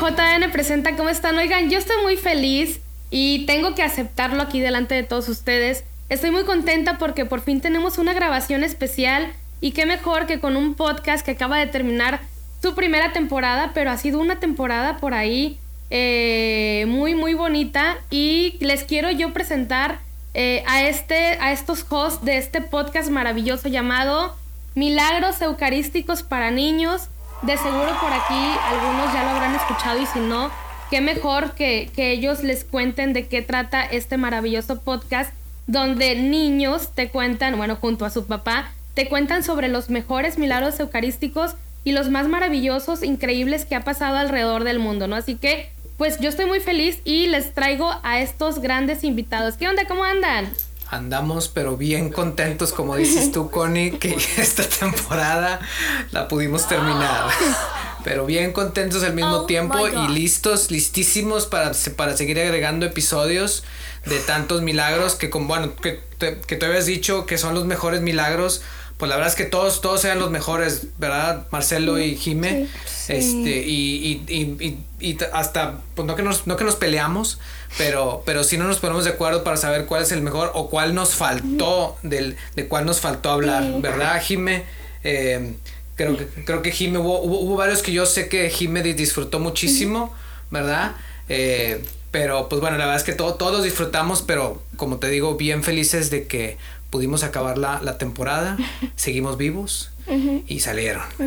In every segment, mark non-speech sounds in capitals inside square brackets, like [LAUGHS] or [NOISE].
JN presenta, ¿cómo están? Oigan, yo estoy muy feliz y tengo que aceptarlo aquí delante de todos ustedes. Estoy muy contenta porque por fin tenemos una grabación especial y qué mejor que con un podcast que acaba de terminar su primera temporada, pero ha sido una temporada por ahí eh, muy, muy bonita y les quiero yo presentar eh, a, este, a estos hosts de este podcast maravilloso llamado Milagros Eucarísticos para Niños. De seguro por aquí algunos ya lo habrán escuchado y si no, qué mejor que, que ellos les cuenten de qué trata este maravilloso podcast donde niños te cuentan, bueno, junto a su papá, te cuentan sobre los mejores milagros eucarísticos y los más maravillosos, increíbles que ha pasado alrededor del mundo, ¿no? Así que, pues yo estoy muy feliz y les traigo a estos grandes invitados. ¿Qué onda? ¿Cómo andan? Andamos pero bien contentos, como dices tú, Connie, que [LAUGHS] [LAUGHS] esta temporada la pudimos terminar. [GASPS] Pero bien contentos al mismo oh tiempo y listos, listísimos para, para seguir agregando episodios de tantos milagros que, bueno, que, que tú habías dicho que son los mejores milagros pues la verdad es que todos, todos eran los mejores, ¿verdad? Marcelo y Jime. Este, y, y, y, y, hasta, pues no que nos, no que nos peleamos, pero, pero sí no nos ponemos de acuerdo para saber cuál es el mejor o cuál nos faltó, del, de cuál nos faltó hablar, ¿verdad, Jime? Eh, creo que, creo que Jime, hubo, hubo, varios que yo sé que Jime disfrutó muchísimo, ¿verdad? Eh, pero pues bueno, la verdad es que todo, todos disfrutamos, pero como te digo, bien felices de que pudimos acabar la, la temporada, [LAUGHS] seguimos vivos y salieron. [LAUGHS]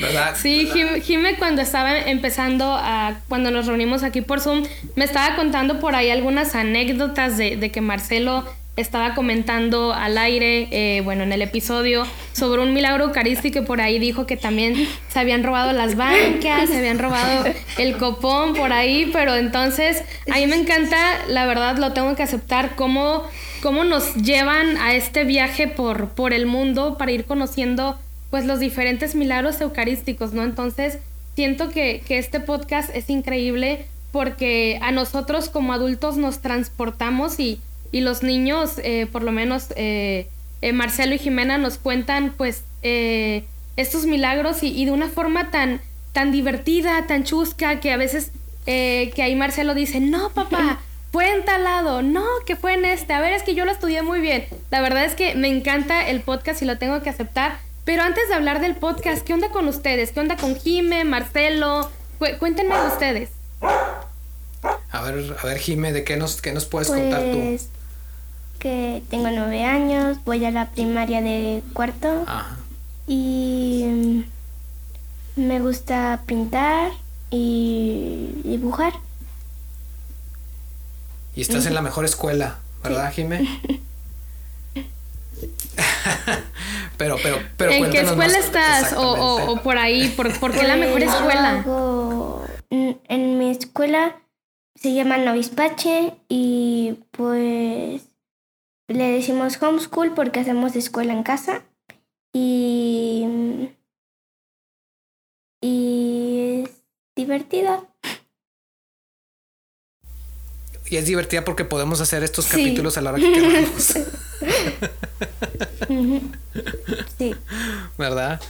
¿Verdad? Sí, Jime cuando estaba empezando a, cuando nos reunimos aquí por Zoom, me estaba contando por ahí algunas anécdotas de, de que Marcelo estaba comentando al aire, eh, bueno, en el episodio, sobre un milagro eucarístico que por ahí dijo que también se habían robado las bancas, se habían robado el copón por ahí, pero entonces a mí me encanta, la verdad lo tengo que aceptar, cómo cómo nos llevan a este viaje por, por el mundo para ir conociendo pues los diferentes milagros eucarísticos, ¿no? Entonces, siento que, este podcast es increíble porque a nosotros como adultos nos transportamos y, y los niños, eh, por lo menos eh, eh, Marcelo y Jimena nos cuentan pues estos milagros y, y, de una forma tan, tan divertida, tan chusca, que a veces que ahí Marcelo dice, no papá, fue en tal lado, no, que fue en este, a ver, es que yo lo estudié muy bien. La verdad es que me encanta el podcast y lo tengo que aceptar. Pero antes de hablar del podcast, ¿qué onda con ustedes? ¿Qué onda con Jime, Marcelo? cuéntenme de ustedes. A ver, a ver, Jime, ¿de qué nos, qué nos puedes contar tú? Que tengo nueve años, voy a la primaria de cuarto. Ajá. Y me gusta pintar y dibujar. Y estás en la mejor escuela, ¿verdad, Jime? [LAUGHS] pero, pero, pero. ¿En qué escuela estás? O, por ahí, ¿por, qué la mejor pues, escuela? en mi escuela se llama Novispache y pues le decimos homeschool porque hacemos escuela en casa y y es divertida y es divertida porque podemos hacer estos capítulos a la hora que [LAUGHS] queramos. sí. ¿Verdad?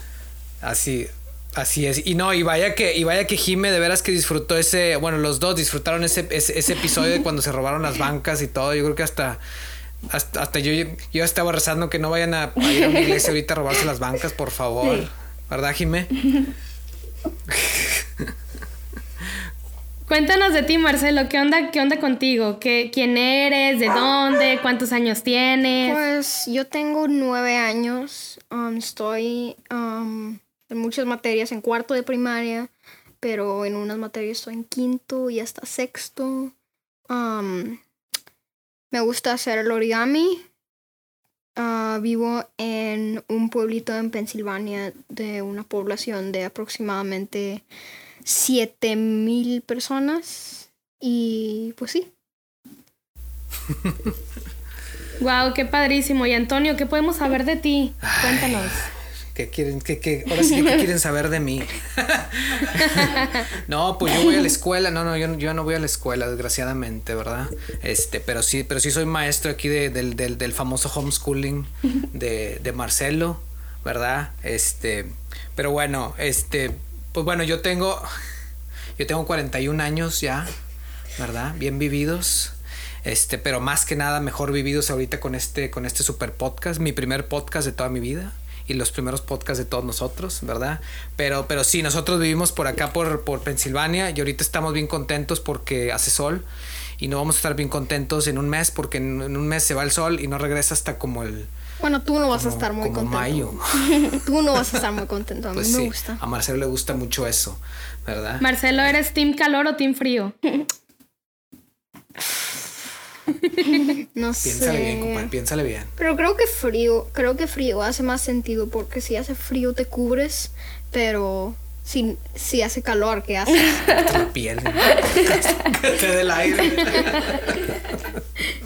Así, así es. Y no, y vaya que, y vaya que Jime de veras que disfrutó ese, bueno, los dos disfrutaron ese, ese, episodio de cuando se robaron las bancas y todo. Yo creo que hasta, hasta, yo, yo estaba rezando que no vayan a, ir a una iglesia ahorita a robarse las bancas, por favor. ¿Verdad, Jime? [LAUGHS] Cuéntanos de ti, Marcelo, ¿qué onda, qué onda contigo? ¿Qué, ¿Quién eres? ¿De dónde? ¿Cuántos años tienes? Pues yo tengo nueve años. Um, estoy um, en muchas materias en cuarto de primaria, pero en unas materias estoy en quinto y hasta sexto. Um, me gusta hacer el origami. Uh, vivo en un pueblito en Pensilvania de una población de aproximadamente siete mil personas y pues sí. [LAUGHS] wow, qué padrísimo. Y Antonio, ¿qué podemos saber de ti? Cuéntanos. ¿Qué quieren, qué, qué, ahora sí ¿qué quieren saber de mí? [LAUGHS] no, pues yo voy a la escuela, no, no, yo, yo, no voy a la escuela, desgraciadamente, ¿verdad? Este, pero sí, pero sí soy maestro aquí de, del, del, del, famoso homeschooling de, de Marcelo, ¿verdad? Este, pero bueno, este, pues bueno, yo tengo. Yo tengo 41 años ya, ¿verdad? Bien vividos. Este, pero más que nada mejor vividos ahorita con este, con este super podcast, mi primer podcast de toda mi vida y los primeros podcasts de todos nosotros, ¿verdad? Pero, pero sí, nosotros vivimos por acá, por, por Pensilvania, y ahorita estamos bien contentos porque hace sol y no vamos a estar bien contentos en un mes porque en, un mes se va el sol y no regresa hasta como el... Bueno, tú no vas a estar muy como mayo. [LAUGHS] tú no vas a estar muy contento. A mí pues me gusta. A Marcelo le gusta mucho eso, ¿verdad? Marcelo, ¿eres team calor o team frío? [LAUGHS] [LAUGHS] no piénsale bien, compadre, piénsale bien. Pero creo que frío, creo que frío hace más sentido porque si hace frío te cubres, pero si, si hace calor, ¿qué haces? [LAUGHS] La piel. [LAUGHS] que te dé el aire.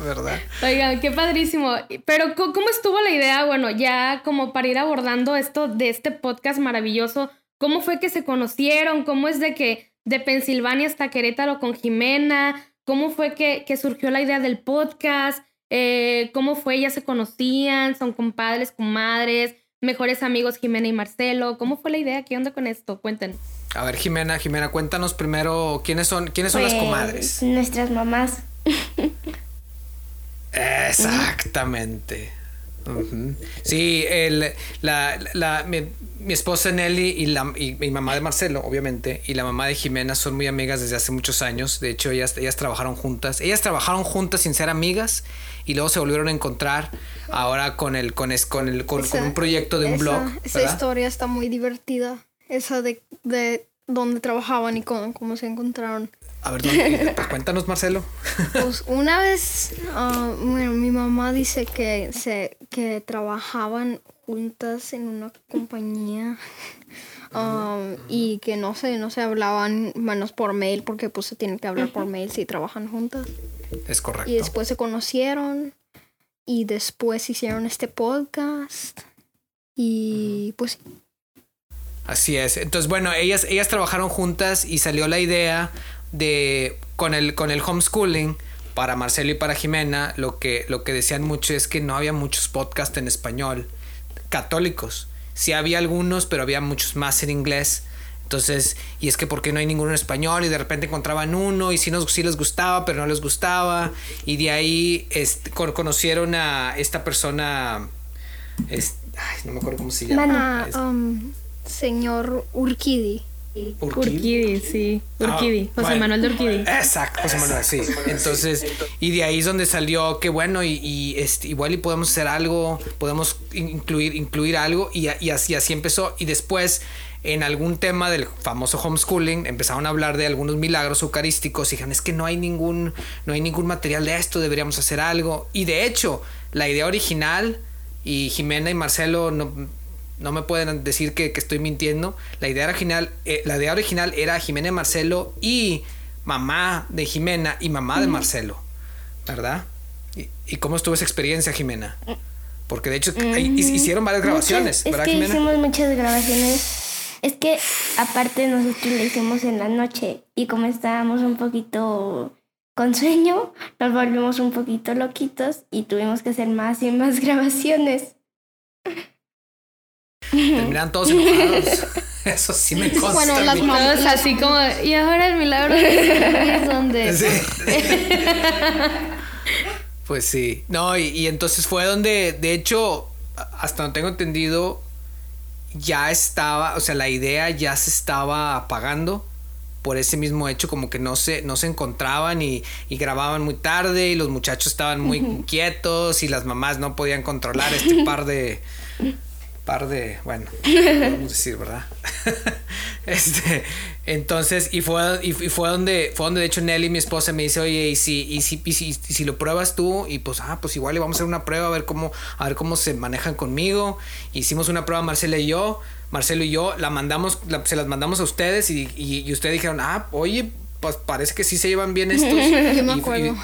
¿Verdad? Oigan, qué padrísimo. Pero ¿cómo estuvo la idea? Bueno, ya como para ir abordando esto de este podcast maravilloso, ¿cómo fue que se conocieron? ¿Cómo es de que de Pensilvania hasta Querétaro con Jimena? ¿Cómo fue que, surgió la idea del podcast? Eh, ¿Cómo fue? ¿Ya se conocían? ¿Son compadres, comadres? ¿Mejores amigos Jimena y Marcelo? ¿Cómo fue la idea? ¿Qué onda con esto? Cuéntenos. A ver, Jimena, Jimena, cuéntanos primero quiénes son, quiénes son las pues, comadres. Nuestras mamás. [LAUGHS] Exactamente. Sí, el, la, la, mi, esposa Nelly y, la, y mi mamá de Marcelo, obviamente, y la mamá de Jimena son muy amigas desde hace muchos años. De hecho, ellas, ellas trabajaron juntas. Ellas trabajaron juntas sin ser amigas y luego se volvieron a encontrar ahora con el con, con, el, con, un proyecto de un blog. Esa historia está muy divertida. Esa de, de dónde trabajaban y cómo se encontraron. A ver, [LAUGHS] pues cuéntanos, Marcelo. [LAUGHS] Pues una vez, ah, bueno, mi mamá dice que, se, que trabajaban juntas en una compañía um, y que no se, no se hablaban menos por mail porque pues se tienen que hablar por mail si trabajan juntas. Es correcto. Y después se conocieron y después hicieron este podcast y pues Así es. Entonces, bueno, ellas, ellas trabajaron juntas y salió la idea de con el, con el homeschooling para Marcelo y para Jimena, lo que, lo que decían mucho es que no había muchos podcasts en español católicos. Sí había algunos, pero había muchos más en inglés. Entonces, y es que porque no hay ninguno en español y de repente encontraban uno y sí, nos, sí les gustaba, pero no les gustaba. Y de ahí este, conocieron a esta persona, no me acuerdo cómo se llama. Um, señor Urquidi. Urquidi, sí. Ah, Urquidi. José Manuel de Urquidi. Exacto, José Manuel, sí. Entonces, y de ahí es donde salió que bueno, y, este, igual y podemos hacer algo, podemos incluir, incluir algo, y, así, así empezó. Y después, en algún tema del famoso homeschooling, empezaron a hablar de algunos milagros eucarísticos y dijeron, es que no hay ningún, no hay ningún material de esto, deberíamos hacer algo. Y de hecho, la idea original, y Jimena y Marcelo no, no me pueden decir que, estoy mintiendo. La idea original, eh, la idea original era Jimena y Marcelo y mamá de Jimena y mamá de Marcelo, ¿verdad? ¿Y, cómo estuvo esa experiencia, Jimena? Porque de hecho hicieron varias grabaciones, ¿verdad, es que Hicimos muchas grabaciones. Es que aparte nosotros lo hicimos en la noche y como estábamos un poquito con sueño, nos volvimos un poquito loquitos y tuvimos que hacer más y más [LAUGHS] grabaciones. [LAUGHS] Terminan todos enojados. [LAUGHS] Eso sí me consta. Bueno, las mamás así como, y ahora el milagro es [LAUGHS] donde. pues sí. No, y, entonces fue donde, de hecho, hasta no tengo entendido, ya estaba, o sea, la idea ya se estaba apagando por ese mismo hecho, como que no se, no se encontraban y, y grababan muy tarde y los muchachos estaban muy quietos y las mamás no podían controlar este par de par de, bueno, [LAUGHS] podemos decir, ¿verdad? [LAUGHS] este, entonces, y fue, y, fue donde, fue donde de hecho Nelly, mi esposa, me dice, oye, y si, y si, y si, si, lo pruebas tú, y pues, ah, pues igual le vamos a hacer una prueba a ver cómo, a ver cómo se manejan conmigo. Hicimos una prueba Marcela y yo, Marcelo y yo, la mandamos, se las mandamos a ustedes y, y, ustedes dijeron, ah, oye, pues parece que sí se llevan bien estos. [LAUGHS] yo me acuerdo.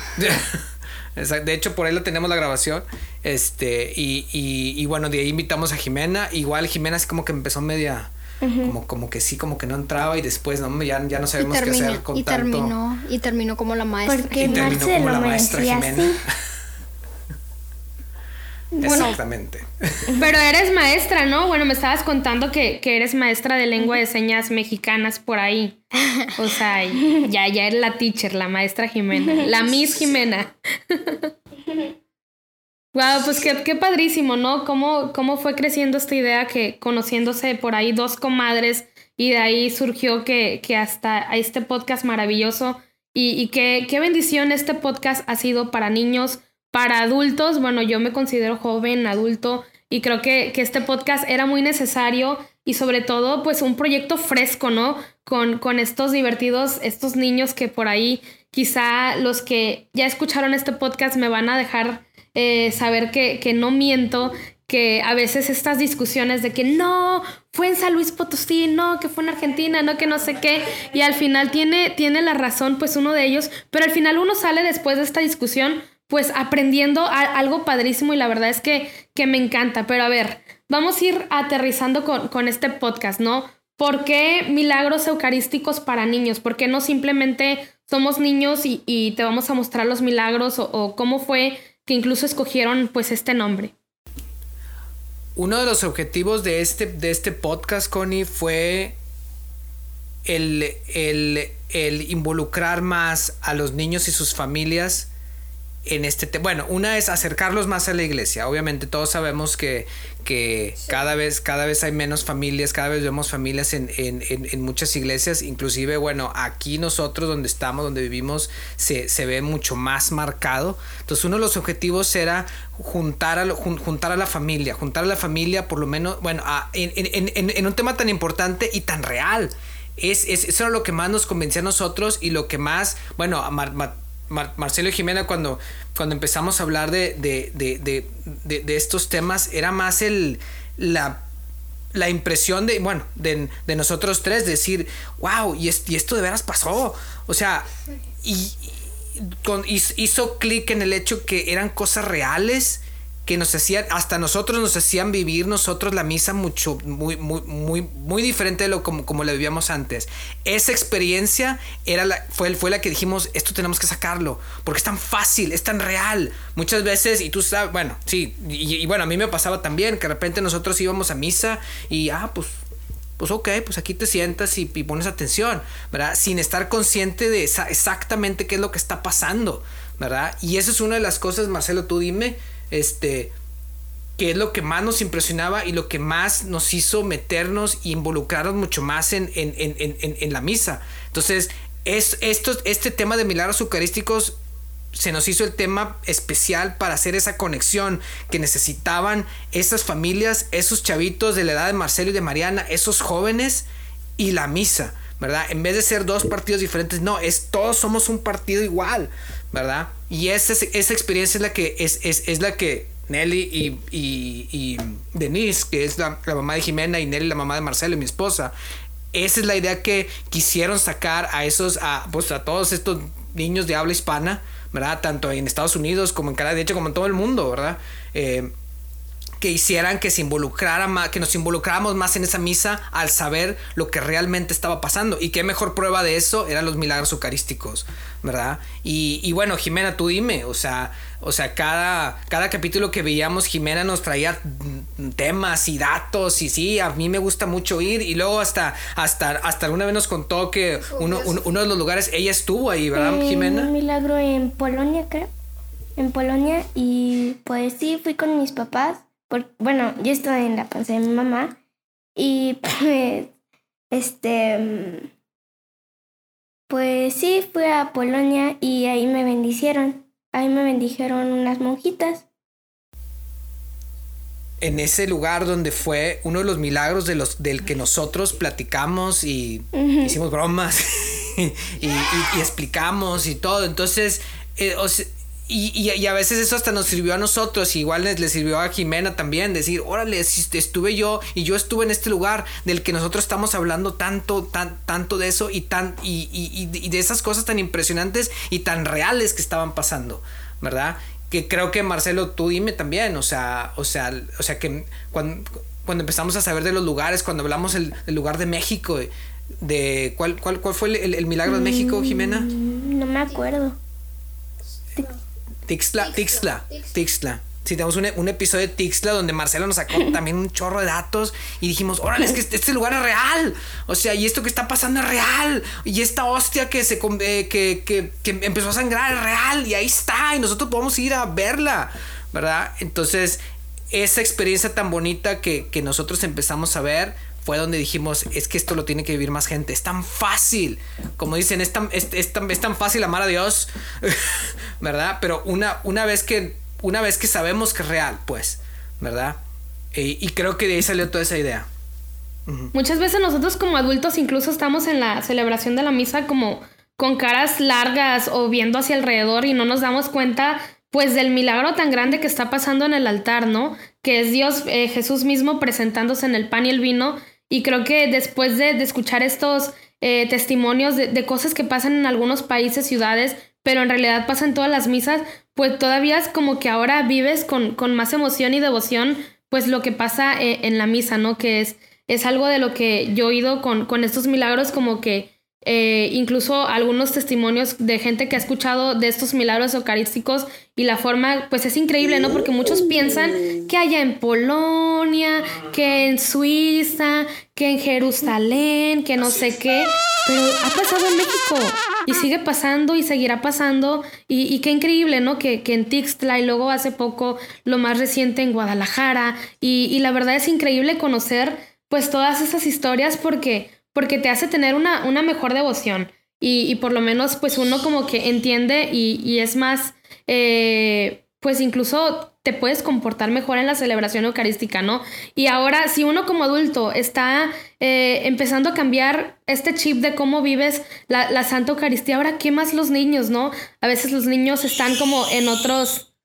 De hecho, por ahí lo tenemos la grabación. Este, y, y, bueno, de ahí invitamos a Jimena. Igual Jimena así como que empezó media. como, como que sí, como que no entraba y después no, ya, ya no sabemos qué hacer con y Terminó, y terminó como la maestra. Porque y terminó como la maestra Jimena. [LAUGHS] Exactamente. Pero eres maestra, ¿no? Bueno, me estabas contando que, eres maestra de lengua de señas mexicanas por ahí. O sea, ya, ya eres la teacher, la maestra Jimena, la Miss Jimena. Wow, pues qué, qué padrísimo, ¿no? ¿Cómo, ¿Cómo fue creciendo esta idea que conociéndose por ahí dos comadres y de ahí surgió que, que hasta este podcast maravilloso y, y qué, qué bendición este podcast ha sido para niños, para adultos, bueno, yo me considero joven, adulto, y creo que, que, este podcast era muy necesario y sobre todo, pues un proyecto fresco, ¿no? Con, con estos divertidos, estos niños que por ahí, quizá los que ya escucharon este podcast me van a dejar eh, saber que, que no miento, que a veces estas discusiones de que no, fue en San Luis Potosí, no, que fue en Argentina, no, que no sé qué, y al final tiene, tiene la razón pues uno de ellos, pero al final uno sale después de esta discusión pues aprendiendo algo padrísimo y la verdad es que, que me encanta. Pero a ver, vamos a ir aterrizando con, este podcast, ¿no? ¿Por qué milagros eucarísticos para niños? ¿Por qué no simplemente somos niños y, te vamos a mostrar los milagros? O, cómo fue que incluso escogieron pues este nombre? Uno de los objetivos de este, de este podcast, Connie, fue el, el, el involucrar más a los niños y sus familias en este tema. Bueno, una es acercarlos más a la iglesia. Obviamente todos sabemos que, que cada, vez, cada vez hay menos familias, cada vez vemos familias en, en, en, muchas iglesias. Inclusive, bueno, aquí nosotros donde estamos, donde vivimos, se, se, ve mucho más marcado. Entonces uno de los objetivos era juntar a, juntar a la familia, juntar a la familia por lo menos, bueno, en, un tema tan importante y tan real. Es, es, eso era lo que más nos convencía a nosotros y lo que más, bueno, a Marcelo y Jimena cuando, cuando empezamos a hablar de, de, estos temas era más el, la, la impresión de, bueno, de, nosotros tres, decir, wow, y, esto de veras pasó. O sea, y, con, hizo clic en el hecho que eran cosas reales que nos hacían, hasta nosotros nos hacían vivir nosotros la misa mucho, muy, muy, muy, muy diferente de lo como, como la vivíamos antes. Esa experiencia era fue, fue la que dijimos, esto tenemos que sacarlo, porque es tan fácil, es tan real. Muchas veces, y tú sabes, bueno, sí, y, bueno, a mí me pasaba también, que de repente nosotros íbamos a misa y, ah, pues pues ok, pues aquí te sientas y, pones atención, ¿verdad? Sin estar consciente de exactamente qué es lo que está pasando, ¿verdad? Y esa es una de las cosas, Marcelo, tú dime, este, que es lo que más nos impresionaba y lo que más nos hizo meternos e involucrarnos mucho más en, en, la misa. Entonces, es, esto, este tema de milagros eucarísticos se nos hizo el tema especial para hacer esa conexión que necesitaban esas familias, esos chavitos de la edad de Marcelo y de Mariana, esos jóvenes y la misa, ¿verdad? En vez de ser dos partidos diferentes, no, es todos somos un partido igual, ¿verdad? Y esa, esa experiencia es la que, es, es, es la que Nelly y, y, Denise, que es la, mamá de Jimena, y Nelly, la mamá de Marcelo, y mi esposa, esa es la idea que quisieron sacar a esos, a, pues a todos estos niños de habla hispana, ¿verdad? Tanto en Estados Unidos como en Canadá, de hecho, como en todo el mundo, ¿verdad? Eh, que hicieran que se involucrara más, que nos involucráramos más en esa misa al saber lo que realmente estaba pasando. Y qué mejor prueba de eso eran los milagros eucarísticos, ¿verdad? Y, y bueno, Jimena, tú dime, o sea, o sea, cada, cada capítulo que veíamos, Jimena nos traía temas y datos, y sí, a mí me gusta mucho ir, y luego hasta, hasta, hasta alguna vez nos contó que uno, uno de los lugares, ella estuvo ahí, ¿verdad, Jimena? Un milagro en Polonia, creo. En Polonia, y pues sí, fui con mis papás bueno, yo estaba en la panza de mi mamá y [LAUGHS] pues, este, pues sí, fui a Polonia y ahí me bendicieron. Ahí me bendijeron unas monjitas. En ese lugar donde fue uno de los milagros de los, del que nosotros platicamos y hicimos bromas [LAUGHS] y, explicamos y todo. Entonces, eh, y, y, a veces eso hasta nos sirvió a nosotros, igual les, le sirvió a Jimena también, decir, órale, estuve yo y yo estuve en este lugar del que nosotros estamos hablando tanto, tan, tanto de eso y, tan, y, y, de esas cosas tan impresionantes y tan reales que estaban pasando, ¿verdad? Que creo que Marcelo, tú dime también, o sea, o sea, o sea que cuando, cuando empezamos a saber de los lugares, cuando hablamos el, del lugar de México, de, ¿cuál, cuál, cuál fue el, el milagro de México, Jimena? Mm, no me acuerdo. Tixla, Tixla, Tixla. Sí, tenemos un, episodio de Tixla donde Marcelo nos sacó [LAUGHS] también un chorro de datos y dijimos, órale, es que este, este, lugar es real. O sea, y esto que está pasando es real. Y esta hostia que se eh, que, que, que, empezó a sangrar es real. Y ahí está. Y nosotros podemos ir a verla. ¿Verdad? Entonces, esa experiencia tan bonita que, que nosotros empezamos a ver fue donde dijimos, es que esto lo tiene que vivir más gente. Es tan fácil. Como dicen, es tan, es, es tan, es tan fácil amar a Dios. [LAUGHS] ¿Verdad? Pero una, una vez que una vez que sabemos que es real, pues, ¿verdad? y creo que de ahí salió toda esa idea. Muchas veces nosotros como adultos incluso estamos en la celebración de la misa como con caras largas o viendo hacia alrededor y no nos damos cuenta pues del milagro tan grande que está pasando en el altar, ¿no? Que es Dios, eh, Jesús mismo presentándose en el pan y el vino. Y creo que después de, escuchar estos eh, testimonios de, de, cosas que pasan en algunos países, ciudades, pero en realidad pasan todas las misas, pues todavía es como que ahora vives con, con más emoción y devoción, pues lo que pasa eh, en la misa, ¿no? Que es, es algo de lo que yo he oído con, con estos milagros, como que eh, incluso algunos testimonios de gente que ha escuchado de estos milagros eucarísticos y la forma, pues es increíble, ¿no? Porque muchos piensan que haya en Polonia, que en Suiza, que en Jerusalén, que no sé qué, pero ha pasado en México y sigue pasando y seguirá pasando y, qué increíble, ¿no? Que, que, en Tixtla y luego hace poco lo más reciente en Guadalajara y, y la verdad es increíble conocer pues todas esas historias porque porque te hace tener una, una mejor devoción y, por lo menos pues uno como que entiende y, es más, eh, pues incluso te puedes comportar mejor en la celebración eucarística, ¿no? Y ahora, si uno como adulto está eh, empezando a cambiar este chip de cómo vives la, la Santa Eucaristía, ahora, ¿qué más los niños, no? A veces los niños están como en otros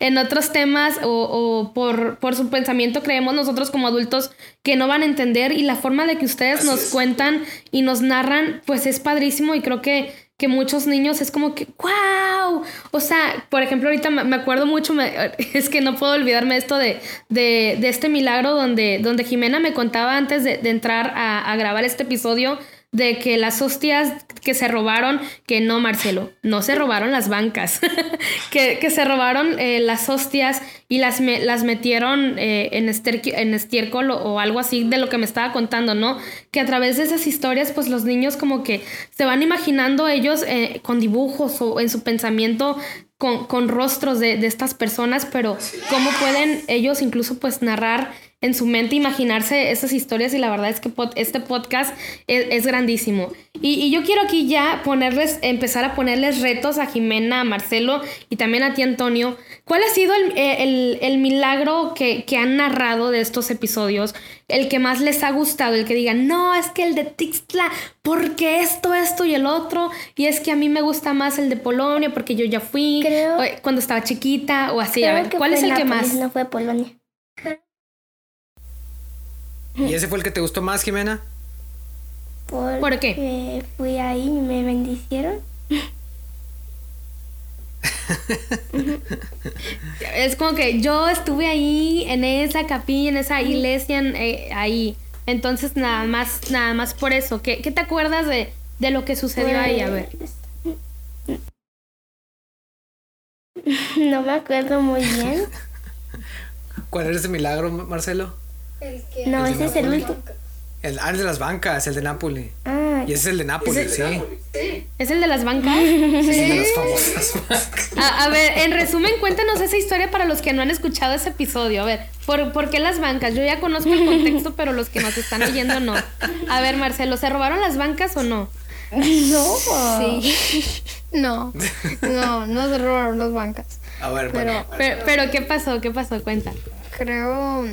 en otros temas o, por, por, su pensamiento creemos nosotros como adultos que no van a entender y la forma de que ustedes nos cuentan y nos narran pues es padrísimo y creo que, que muchos niños es como que wow o sea por ejemplo ahorita me acuerdo mucho [LAUGHS] es que no puedo olvidarme esto de, de, de, este milagro donde, donde Jimena me contaba antes de, de entrar a, a grabar este episodio de que las hostias que se robaron, que no, Marcelo, no se robaron las bancas, [LAUGHS] que, se robaron eh, las hostias y las, las metieron eh, en, en estiércol o, algo así de lo que me estaba contando, ¿no? Que a través de esas historias, pues los niños como que se van imaginando ellos eh, con dibujos o en su pensamiento con, con rostros de, de estas personas, pero cómo pueden ellos incluso pues narrar en su mente imaginarse esas historias y la verdad es que este podcast es, grandísimo. Y, yo quiero aquí ya ponerles, empezar a ponerles retos a Jimena, a Marcelo y también a ti Antonio. ¿Cuál ha sido el, eh, milagro que, han narrado de estos episodios? El que más les ha gustado, el que digan, no, es que el de Tixtla, porque esto, esto y el otro, y es que a mí me gusta más el de Polonia porque yo ya fui cuando estaba chiquita o así. A ver, ¿cuál es el que más? No fue Polonia. ¿Y ese fue el que te gustó más, Jimena? ¿Por qué? Fui ahí y me bendicieron. [LAUGHS] es como que yo estuve ahí en esa capilla, en esa iglesia, eh, ahí. Entonces nada más, nada más por eso. ¿Qué, te acuerdas de, de, lo que sucedió ahí? A ver. [LAUGHS] No me acuerdo muy bien. [LAUGHS] ¿Cuál era ese milagro, Marcelo? No, ese es el último. El, ah, el de las bancas, el de Napoli. Ah, y ese es el de Napoli, sí. ¿Es el de las bancas? [LAUGHS] Sí. Es el de las famosas [LAUGHS] bancas. A, ver, en resumen, cuéntanos esa historia para los que no han escuchado ese episodio. A ver, ¿por, ¿por qué las bancas? Yo ya conozco el contexto, [LAUGHS] pero los que nos están oyendo no. A ver, Marcelo, ¿se robaron las bancas o no? No. Sí. No, no, no se robaron las bancas. A ver, pero, pero, pero, ¿qué pasó? ¿Qué pasó? Cuenta. Creo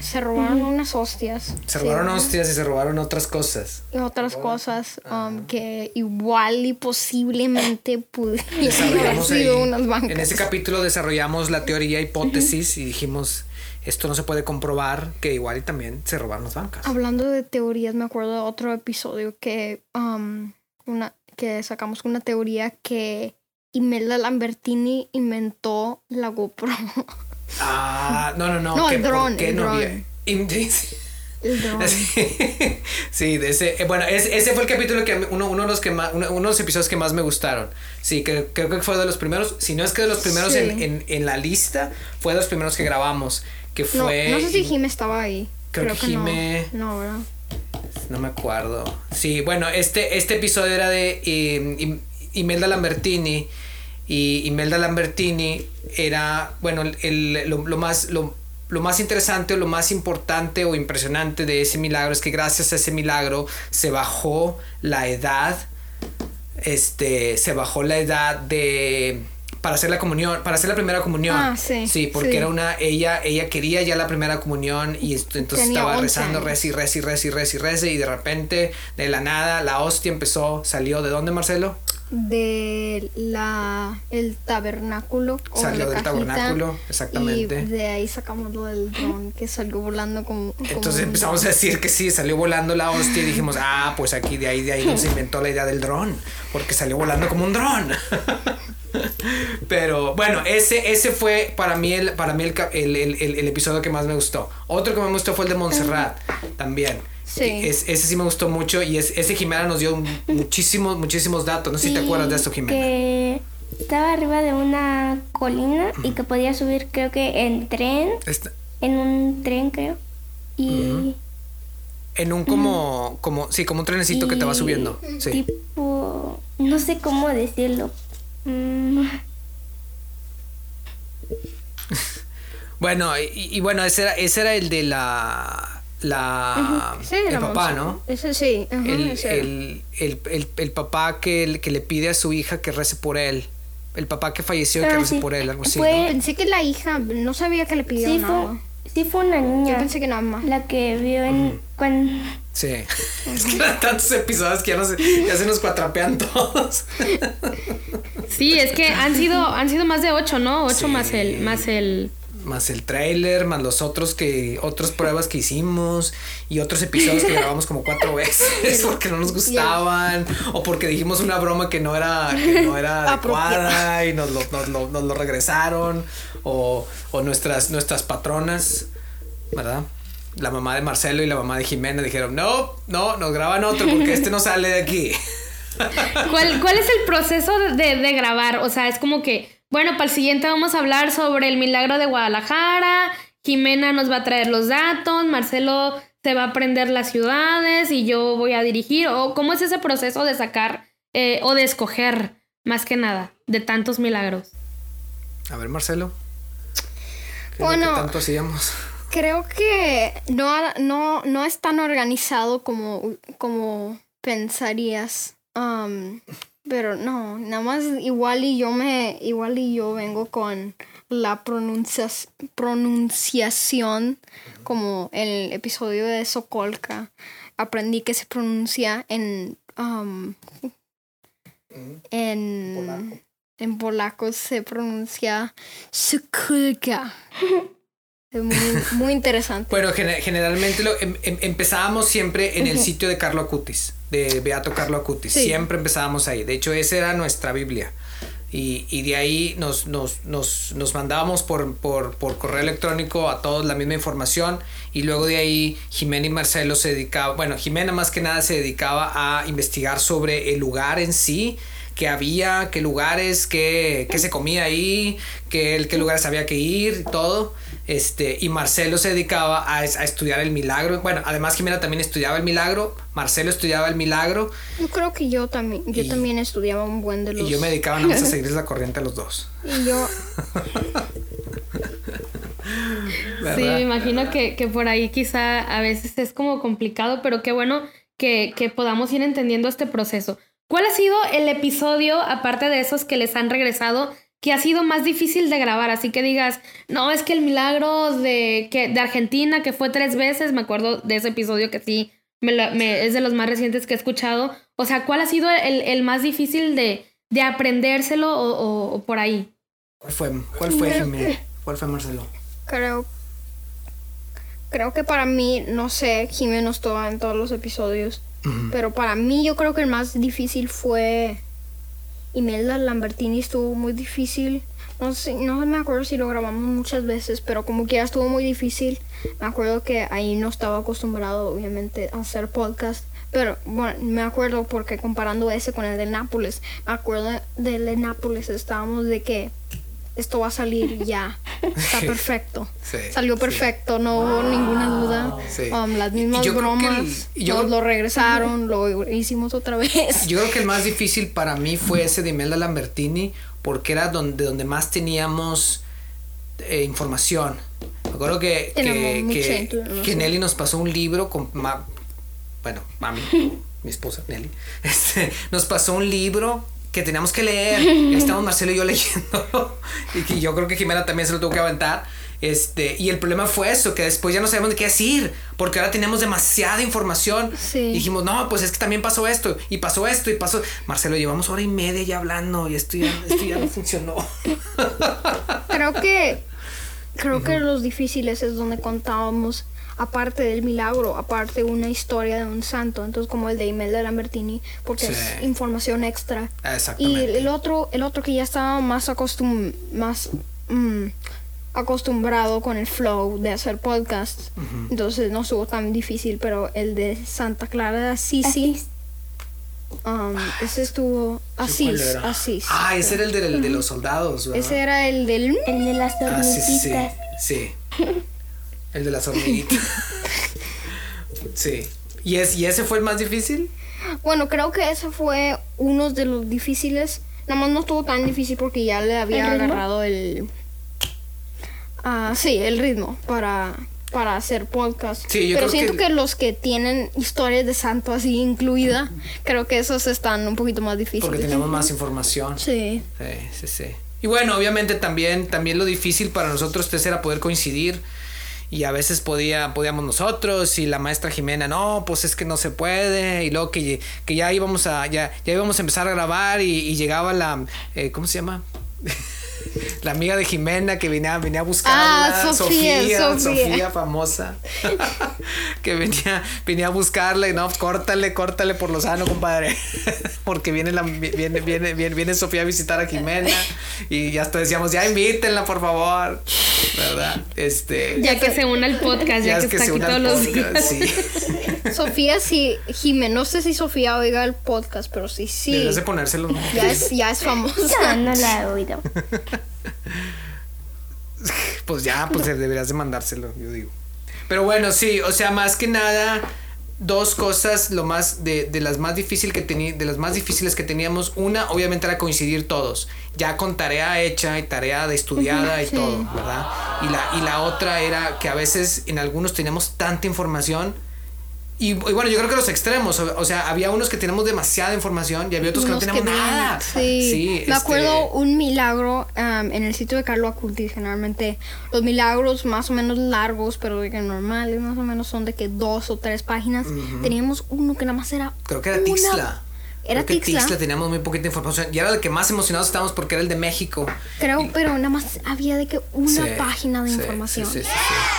se robaron unas hostias. Se robaron hostias y se robaron otras cosas. Y otras cosas um, que igual y posiblemente pudieran haber sido unas bancas. En ese capítulo desarrollamos la teoría hipótesis y dijimos esto no se puede comprobar que igual y también se robaron las bancas. Hablando de teorías, me acuerdo de otro episodio que um, una que sacamos una teoría que Imelda Lambertini inventó la GoPro. [LAUGHS] Ah, no, no, no. No, el dron. ¿Por qué no había? sí, de ese, eh, bueno, ese, fue el capítulo que uno, uno de los que más, uno, de los episodios que más me gustaron. Sí, que, creo que fue de los primeros, si no es que de los primeros en, en, la lista, fue de los primeros que grabamos, que fue... No, sé si Jime estaba ahí. Creo, que, Jime... No, ¿verdad? No me acuerdo. Sí, bueno, este, este episodio era de eh, Imelda Lambertini y Imelda Lambertini era, bueno, el, lo, lo más... Lo, lo más interesante o lo más importante o impresionante de ese milagro es que gracias a ese milagro se bajó la edad, este, se bajó la edad de para hacer la comunión, para hacer la primera comunión. Ah, sí. Sí, porque era una, ella, ella quería ya la primera comunión y entonces estaba rezando, reza y reza y reza y reza y reza y de repente, de la nada, la hostia empezó, salió, ¿de dónde Marcelo? De la el tabernáculo salió del tabernáculo exactamente. y de ahí sacamos lo del dron que salió volando como, entonces empezamos a decir que sí salió volando la hostia y dijimos ah pues aquí de ahí de ahí se [LAUGHS] inventó la idea del dron porque salió volando como un dron [LAUGHS] pero bueno ese ese fue para mí el para mí el, el, el episodio que más me gustó. Otro que me gustó fue el de Montserrat también ese sí me gustó mucho y es, ese Jimena nos dio muchísimos, muchísimos datos. No sé si te acuerdas de eso, Jimena. Que estaba arriba de una colina y que podía subir, creo que en tren. En un tren, creo. Y. En un como, como, sí, como un trenecito que te va subiendo. Sí. Tipo, no sé cómo decirlo. Mm. [LAUGHS] bueno, y, bueno, ese era, ese era el de la la el papá, ¿no? Ese sí. el, el, papá que, que le pide a su hija que rece por él. El papá que falleció y que ah, rece por él, algo así. Pensé que la hija, no sabía que le pidió sí, nada. Fue, sí fue una niña. Yo pensé que nada más. La que vio en... Cuando... Sí. [LAUGHS] Es que eran tantos episodios que ya, no se, ya se nos cuatrapean todos. Sí, es que han sido, han sido más de ocho, ¿no? Ocho más el, más el más el trailer, más los otros que, otras pruebas que hicimos y otros episodios que grabamos como cuatro veces [LAUGHS] porque no nos gustaban o porque dijimos una broma que no era, que no era [LAUGHS] adecuada y nos lo, nos lo, regresaron o, o, nuestras, nuestras patronas, ¿verdad? La mamá de Marcelo y la mamá de Jimena dijeron, no, no, nos graban otro porque este no sale de aquí. [LAUGHS] ¿Cuál, cuál es el proceso de, de grabar? O sea, es como que bueno, para el siguiente vamos a hablar sobre el milagro de Guadalajara. Jimena nos va a traer los datos, Marcelo se va a aprender las ciudades y yo voy a dirigir. ¿O cómo es ese proceso de sacar eh, o de escoger, más que nada, de tantos milagros? A ver, Marcelo. bueno, tanto hacíamos? Creo que no, no, no es tan organizado como, como pensarías. Um, pero no, nada más igual y yo me, igual y yo vengo con la pronunciación como el episodio de Sokolka. Aprendí que se pronuncia en um, en polaco. en polaco se pronuncia Sokolka. [LAUGHS] Es muy, interesante. bueno, generalmente lo, em, em, empezábamos siempre en el sitio de Carlo Acutis, de Beato Carlo Acutis. Siempre empezábamos ahí. De hecho, esa era nuestra Biblia. Y, y de ahí nos, nos, nos, nos mandábamos por, por, por, correo electrónico a todos la misma información. Y luego de ahí Jimena y Marcelo se dedicaban, bueno, Jimena más que nada se dedicaba a investigar sobre el lugar en sí qué había, qué lugares, qué, qué se comía ahí, qué, qué lugares había que ir, todo. Este, y Marcelo se dedicaba a, a, estudiar el milagro. Bueno, además Jimena también estudiaba el milagro. Marcelo estudiaba el milagro. Yo creo que yo también, yo también estudiaba un buen de los. Y yo me dedicaba nada más a [LAUGHS] seguir la corriente a los dos. Y yo. [LAUGHS] sí, me imagino que, que, por ahí quizá a veces es como complicado, pero qué bueno que, que podamos ir entendiendo este proceso. ¿Cuál ha sido el episodio, aparte de esos que les han regresado, que ha sido más difícil de grabar, así que digas, no, es que el milagro de, que, de Argentina, que fue tres veces, me acuerdo de ese episodio que sí, me, es de los más recientes que he escuchado. O sea, ¿cuál ha sido el, el más difícil de, de aprendérselo o, o, por ahí? ¿Cuál fue, cuál fue, ¿Cuál fue Marcelo? Creo, creo que para mí, no sé, Jiménez no estaba en todos los episodios, pero para mí yo creo que el más difícil fue Imelda Lambertini estuvo muy difícil no sé, no me acuerdo si lo grabamos muchas veces, pero como que ya estuvo muy difícil. Me acuerdo que ahí no estaba acostumbrado, obviamente, a hacer podcast. Pero bueno, me acuerdo porque comparando ese con el de Nápoles, me acuerdo del de Nápoles, estábamos de que esto va a salir [LAUGHS] ya. Está perfecto. Salió perfecto, no hubo ninguna duda. Um, las mismas bromas, nos lo regresaron, lo hicimos otra vez. Yo creo que el más [LAUGHS] difícil para mí fue ese de Imelda Lambertini, porque era donde, donde más teníamos eh, información. Me acuerdo que, que, Nelly nos pasó un libro con... bueno, mami, mi esposa Nelly, [LAUGHS] este, nos pasó un libro que teníamos que leer. Y [LAUGHS] estábamos Marcelo y yo leyendo. [LAUGHS] y yo creo que Jimena también se lo tuvo que aventar. Este, y el problema fue eso, que después ya no sabemos de qué decir, porque ahora tenemos demasiada información. Y dijimos, no, pues es que también pasó esto, y pasó esto, y pasó. Marcelo, llevamos hora y media ya hablando, y esto ya, esto ya no [LAUGHS] funcionó. Creo que, creo que los difíciles es donde contábamos aparte del milagro, aparte una historia de un santo, entonces como el de Imelda Lambertini, porque es información extra. Y el otro, el otro que ya estaba más acostum más mm, acostumbrado con el flow de hacer podcasts, entonces no estuvo tan difícil, pero el de Santa Clara de Assisi. Um, ese estuvo Asís, Asís. Ah, ese era el de, de los soldados, ¿verdad? Ese era el del el de las ah, sí, sí. [LAUGHS] El de las hormiguitas. [LAUGHS] sí. ¿Y, es, ¿Y ese fue el más difícil? Bueno, creo que ese fue uno de los difíciles. Nada más no estuvo tan difícil porque ya le había agarrado el. Ah, sí, el ritmo para, para hacer podcast. Sí, Pero siento que... los que tienen historias de santo así incluida, creo que esos están un poquito más difíciles. Porque tenemos más información. Sí. Sí, sí, sí. Y bueno, obviamente también, también lo difícil para nosotros tres era poder coincidir y a veces podía, podíamos nosotros y la maestra Jimena, no, pues es que no se puede y luego que, que ya íbamos a, ya, ya íbamos a empezar a grabar y, llegaba la, eh, ¿cómo se llama? [LAUGHS] la amiga de Jimena que venía, venía a buscarla. Ah, Sofía, Sofía, [LAUGHS] famosa. [LAUGHS] que venía, venía a buscarla y no, córtale, córtale por lo sano, compadre. Porque viene, la, viene, viene, viene, viene Sofía a visitar a Jimena. Y ya hasta decíamos, ya invítenla, por favor. ¿Verdad? Este. Ya que se una al podcast, ya, que, está aquí todos los días. Sí. [LAUGHS] Sofía, sí, Jimena, no sé si Sofía oiga el podcast, pero sí, sí. Debes de ponérselo. Ya es, ya es famosa. No, no la he oído. [LAUGHS] pues ya, pues deberías de mandárselo, yo digo. Pero bueno, sí, o sea, más que nada, dos cosas, lo más, de, de las más difíciles que tenía, de las más difíciles que teníamos, una, obviamente era coincidir todos, ya con tarea hecha y tarea de estudiada y todo, ¿verdad? Y la, y la otra era que a veces en algunos teníamos tanta información y, bueno, yo creo que los extremos, o, sea, había unos que tenemos demasiada información y había otros que no teníamos nada. Sí. Me acuerdo este un milagro en el sitio de Carlo Aculti, generalmente los milagros más o menos largos, pero de que normales, más o menos son de que dos o tres páginas. Teníamos uno que nada más era. Creo que era Tixla. Era Tixla. teníamos muy poquita información. Y era el que más emocionados estábamos porque era el de México. Creo, pero nada más había de que una página de información.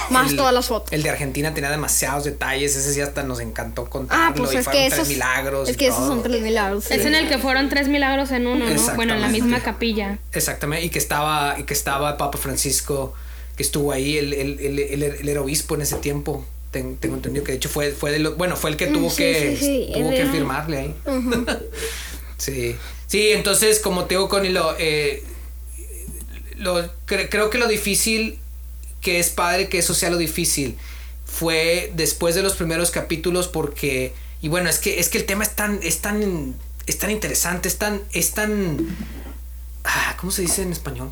más todas las fotos. El de Argentina tenía demasiados detalles. Ese sí hasta nos encantó contarlo. Ah, pues y es fueron que tres milagros. Es que esos son tres milagros. Es en el que fueron tres milagros en uno, ¿no? Bueno, en la misma capilla. Exactamente. Y que estaba, y que estaba Papa Francisco, que estuvo ahí, el, el, el, el, el obispo en ese tiempo tengo entendido que de hecho fue, fue de lo, bueno, fue el que tuvo que tuvo que firmarle ahí. [LAUGHS] sí. Sí, entonces como te digo con lo, eh, lo creo que lo difícil que es padre que eso sea lo difícil fue después de los primeros capítulos porque y bueno, es que es que el tema es tan es tan es tan interesante, es tan es tan ah, ¿cómo se dice en español?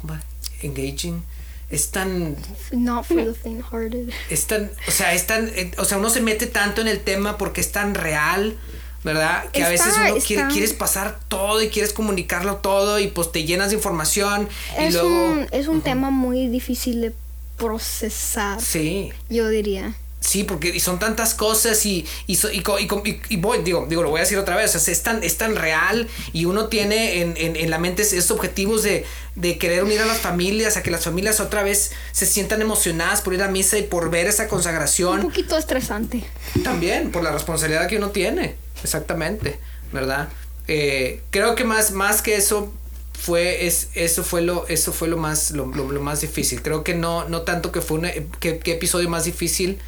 Engaging es tan not for the thing hearted. es tan o sea es tan eh, o sea uno se mete tanto en el tema porque es tan real verdad que a veces uno quiere, quieres pasar todo y quieres comunicarlo todo y pues te llenas de información es y luego un, es un tema muy difícil de procesar sí. yo diría Sí, porque son tantas cosas y, y, y, y, voy, digo, digo, lo voy a decir otra vez, es, tan, es tan real y uno tiene en, en, en la mente esos objetivos de, de, querer unir a las familias, a que las familias otra vez se sientan emocionadas por ir a misa y por ver esa consagración. Un poquito estresante. También, por la responsabilidad que uno tiene, exactamente, ¿verdad? Eh, creo que más, más que eso, fue es eso fue lo eso fue lo más lo, más difícil creo que no no tanto que fue un qué episodio más difícil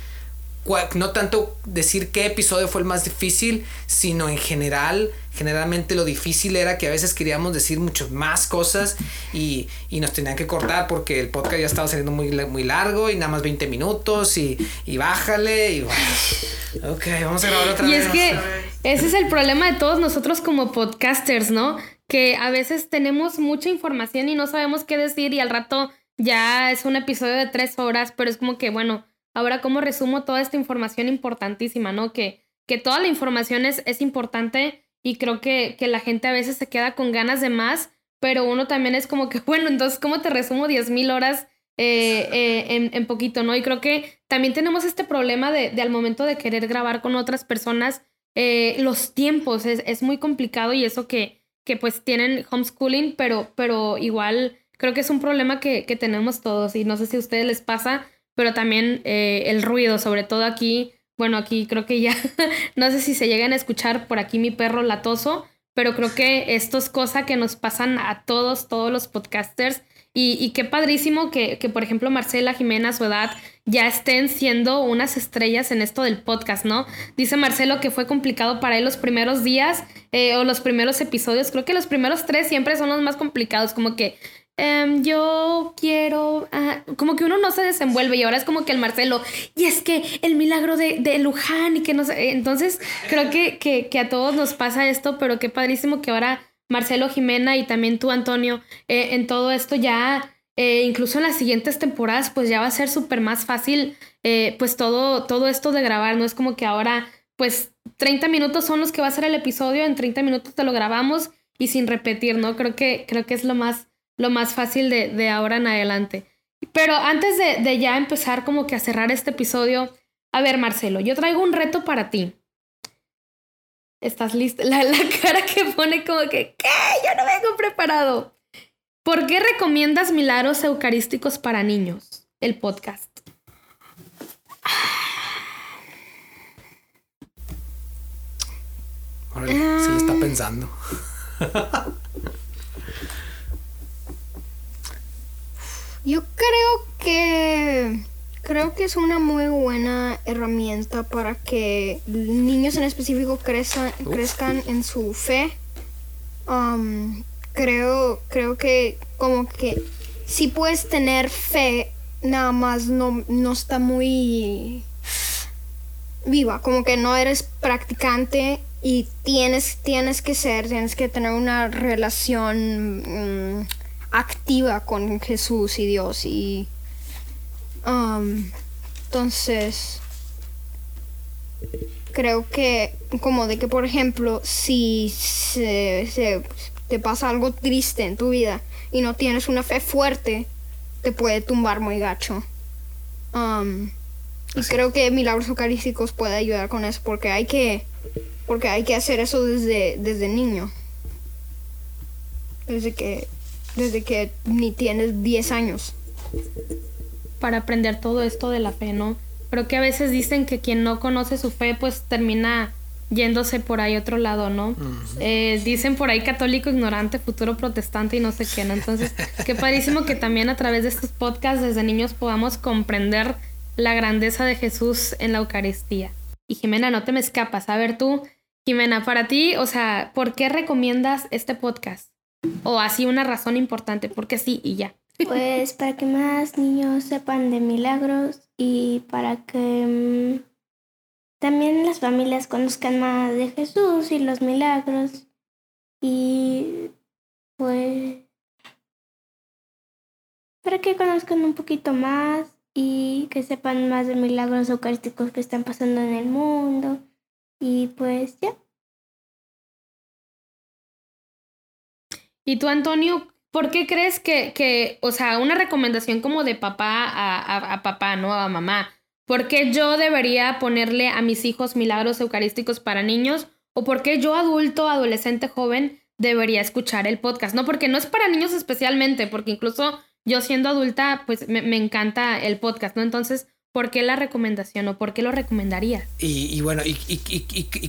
no tanto decir qué episodio fue el más difícil, sino en general, generalmente lo difícil era que a veces queríamos decir muchas más cosas y, nos tenían que cortar porque el podcast ya estaba saliendo muy, muy largo y nada más 20 minutos y, y bájale y bueno. Ok, vamos a grabar otra vez. Y es que ese es el problema de todos nosotros como podcasters, ¿no? Que a veces tenemos mucha información y no sabemos qué decir y al rato ya es un episodio de tres horas, pero es como que, bueno, Ahora, ¿cómo resumo toda esta información importantísima, no? Que, que toda la información es, es importante y creo que, que la gente a veces se queda con ganas de más, pero uno también es como que, [LAUGHS] bueno, entonces, ¿cómo te resumo 10.000 horas eh, eh, en, poquito, no? Y creo que también tenemos este problema de, de al momento de querer grabar con otras personas, eh, los tiempos es, es, muy complicado y eso que, que pues tienen homeschooling, pero, pero igual creo que es un problema que, que tenemos todos y no sé si a ustedes les pasa, pero también eh, el ruido, sobre todo aquí, bueno, aquí creo que ya, [LAUGHS] no sé si se llegan a escuchar por aquí mi perro latoso, pero creo que esto es cosa que nos pasan a todos, todos los podcasters. Y, y qué padrísimo que, que, por ejemplo, Marcela, Jimena, a su edad, ya estén siendo unas estrellas en esto del podcast, ¿no? Dice Marcelo que fue complicado para él los primeros días eh, o los primeros episodios. Creo que los primeros tres siempre son los más complicados, como que Em, yo quiero, ah, como que uno no se desenvuelve y ahora es como que el Marcelo, y es que el milagro de, de Luján y que no sé, entonces creo que, que, que, a todos nos pasa esto, pero qué padrísimo que ahora Marcelo, Jimena y también tú, Antonio, eh, en todo esto ya, eh, incluso en las siguientes temporadas, pues ya va a ser súper más fácil, eh, pues todo, todo esto de grabar, no es como que ahora, pues 30 minutos son los que va a ser el episodio, en 30 minutos te lo grabamos y sin repetir, ¿no? Creo que, creo que es lo más lo más fácil de, de ahora en adelante. Pero antes de, de, ya empezar como que a cerrar este episodio, a ver Marcelo, yo traigo un reto para ti. ¿Estás lista? La, la cara que pone como que, ¿qué? Yo no vengo preparado. ¿Por qué recomiendas Milagros Eucarísticos para Niños, el podcast? Ahora sí está pensando. [LAUGHS] Yo creo que creo que es una muy buena herramienta para que niños en específico crezcan, crezcan en su fe. Um, creo, creo que como que si puedes tener fe, nada más no, no está muy viva, como que no eres practicante y tienes, tienes que ser, tienes que tener una relación... Mm, activa con Jesús y Dios y um, entonces creo que como de que por ejemplo si se, te pasa algo triste en tu vida y no tienes una fe fuerte te puede tumbar muy gacho. Um, y creo que milagros eucarísticos puede ayudar con eso porque hay que porque hay que hacer eso desde desde niño. Desde que desde que ni tienes 10 años. Para aprender todo esto de la fe, ¿no? Creo que a veces dicen que quien no conoce su fe, pues termina yéndose por ahí otro lado, ¿no? Eh, dicen por ahí católico ignorante, futuro protestante y no sé qué, ¿no? Entonces, qué padrísimo que también a través de estos podcasts desde niños podamos comprender la grandeza de Jesús en la Eucaristía. Y Jimena, no te me escapas. A ver tú, Jimena, para ti, o sea, ¿por qué recomiendas este podcast? O así una razón importante, porque sí y ya. Pues para que más niños sepan de milagros y para que mm, también las familias conozcan más de Jesús y los milagros. Y pues para que conozcan un poquito más y que sepan más de milagros eucarísticos que están pasando en el mundo. Y pues ya. Y tú, Antonio, ¿por qué crees que, que o sea, una recomendación como de papá a, a, papá, ¿no? A mamá. ¿Por qué yo debería ponerle a mis hijos milagros eucarísticos para niños? ¿O por qué yo, adulto, adolescente, joven, debería escuchar el podcast? No, porque no es para niños especialmente, porque incluso yo siendo adulta, pues me, me encanta el podcast, ¿no? Entonces, ¿por qué la recomendación o por qué lo recomendaría? Y, bueno, y,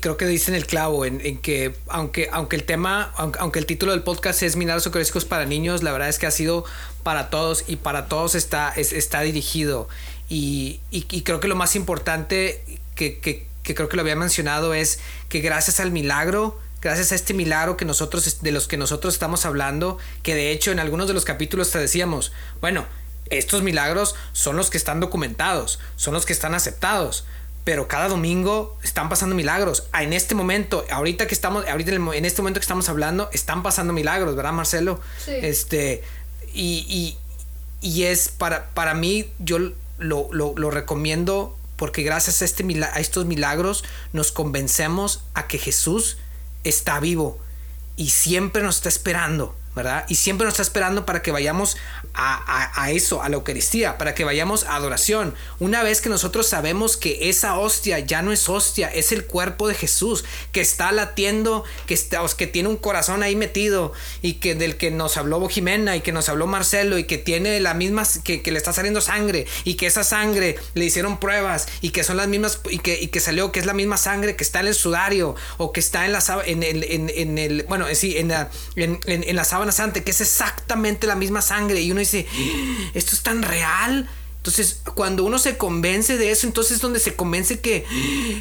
creo que dicen el clavo en, que aunque, aunque el tema, aunque, el título del podcast es Milagros Eucarísticos para niños, la verdad es que ha sido para todos y para todos está, está dirigido. Y, creo que lo más importante que, que creo que lo había mencionado es que gracias al milagro, gracias a este milagro que nosotros, de los que nosotros estamos hablando, que de hecho en algunos de los capítulos te decíamos, bueno, estos milagros son los que están documentados, son los que están aceptados. Pero cada domingo están pasando milagros. Ah, en este momento, ahorita que estamos, ahorita en este momento que estamos hablando, están pasando milagros, ¿verdad, Marcelo? Sí. Este, y, y, es para, para mí, yo lo, lo, recomiendo porque gracias a, este, a estos milagros nos convencemos a que Jesús está vivo y siempre nos está esperando. Y siempre nos está esperando para que vayamos a, eso, a la Eucaristía, para que vayamos a adoración. Una vez que nosotros sabemos que esa hostia ya no es hostia, es el cuerpo de Jesús, que está latiendo, que, está, que tiene un corazón ahí metido y que del que nos habló Jimena y que nos habló Marcelo y que tiene la misma, que, le está saliendo sangre y que esa sangre le hicieron pruebas y que son las mismas, y que, y que salió que es la misma sangre que está en el sudario o que está en la en el, en, el bueno, sí, en la, en, en la santa, que es exactamente la misma sangre y uno dice, esto es tan real. Entonces, cuando uno se convence de eso, entonces es donde se convence que,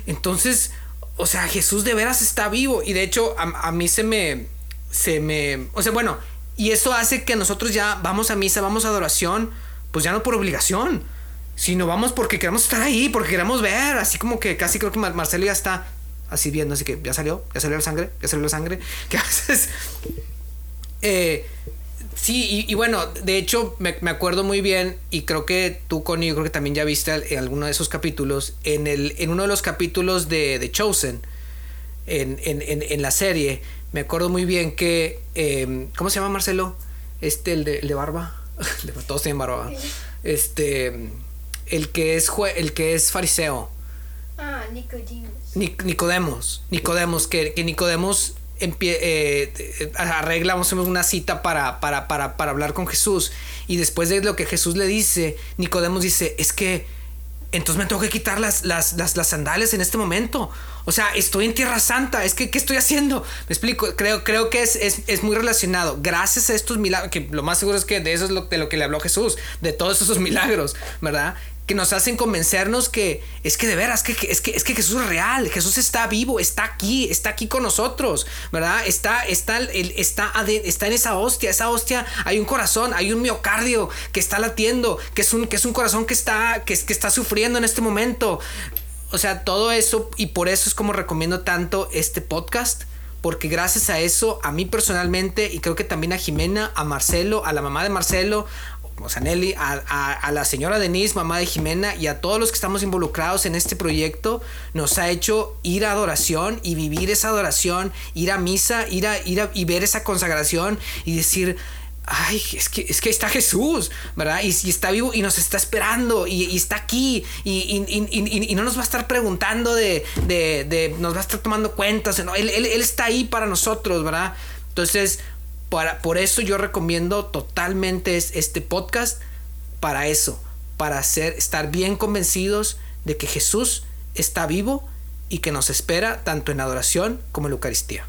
entonces, o sea, Jesús de veras está vivo. Y de hecho, a, mí se me, se me, o sea, bueno, y eso hace que nosotros ya vamos a misa, vamos a adoración, pues ya no por obligación, sino vamos porque queremos estar ahí, porque queremos ver, así como que casi creo que Marcelo ya está así viendo, así que ya salió, ya salió la sangre, ya salió la sangre, que a veces... Eh, Sí, y, bueno, de hecho me, acuerdo muy bien y creo que tú, Connie, creo que también ya viste en alguno de esos capítulos, en, el, en uno de los capítulos de, de Chosen, en, en, la serie, me acuerdo muy bien que, em, ¿cómo se llama Marcelo? Este, el de, el de barba, [LAUGHS] todos tienen barba, este, el que es, el que es fariseo. Ah, Nicodemos. Nicodemos, Nicodemos, que, que Nicodemos eh, arreglamos una cita para, para, para, para hablar con Jesús. Y después de lo que Jesús le dice, Nicodemos dice, es que entonces me tengo que quitar las, las, las, las, sandalias en este momento. O sea, estoy en Tierra Santa. Es que, ¿qué estoy haciendo? Me explico. Creo, creo que es, es, es muy relacionado. Gracias a estos milagros, que lo más seguro es que de eso es lo, de lo que le habló Jesús, de todos esos milagros, ¿verdad? Que nos hacen convencernos que es que de veras, que, es, que, es que Jesús es real, Jesús está vivo, está aquí, está aquí con nosotros, ¿verdad? Está, está, está, está en esa hostia, esa hostia hay un corazón, hay un miocardio que está latiendo, que es un, que es un corazón que está, que, que está sufriendo en este momento. O sea, todo eso, y por eso es como recomiendo tanto este podcast porque gracias a eso, a mí personalmente, y creo que también a Jimena, a Marcelo, a la mamá de Marcelo, a, la señora Denise, mamá de Jimena, y a todos los que estamos involucrados en este proyecto, nos ha hecho ir a adoración y vivir esa adoración, ir a misa, ir a, ir y ver esa consagración y decir, ay, es que, es que está Jesús, ¿verdad? Y, está vivo y nos está esperando y, está aquí y, no nos va a estar preguntando de, de, nos va a estar tomando cuentas, él está ahí para nosotros, ¿verdad? Entonces, por eso yo recomiendo totalmente este podcast para eso, para hacer, estar bien convencidos de que Jesús está vivo y que nos espera tanto en adoración como en la Eucaristía.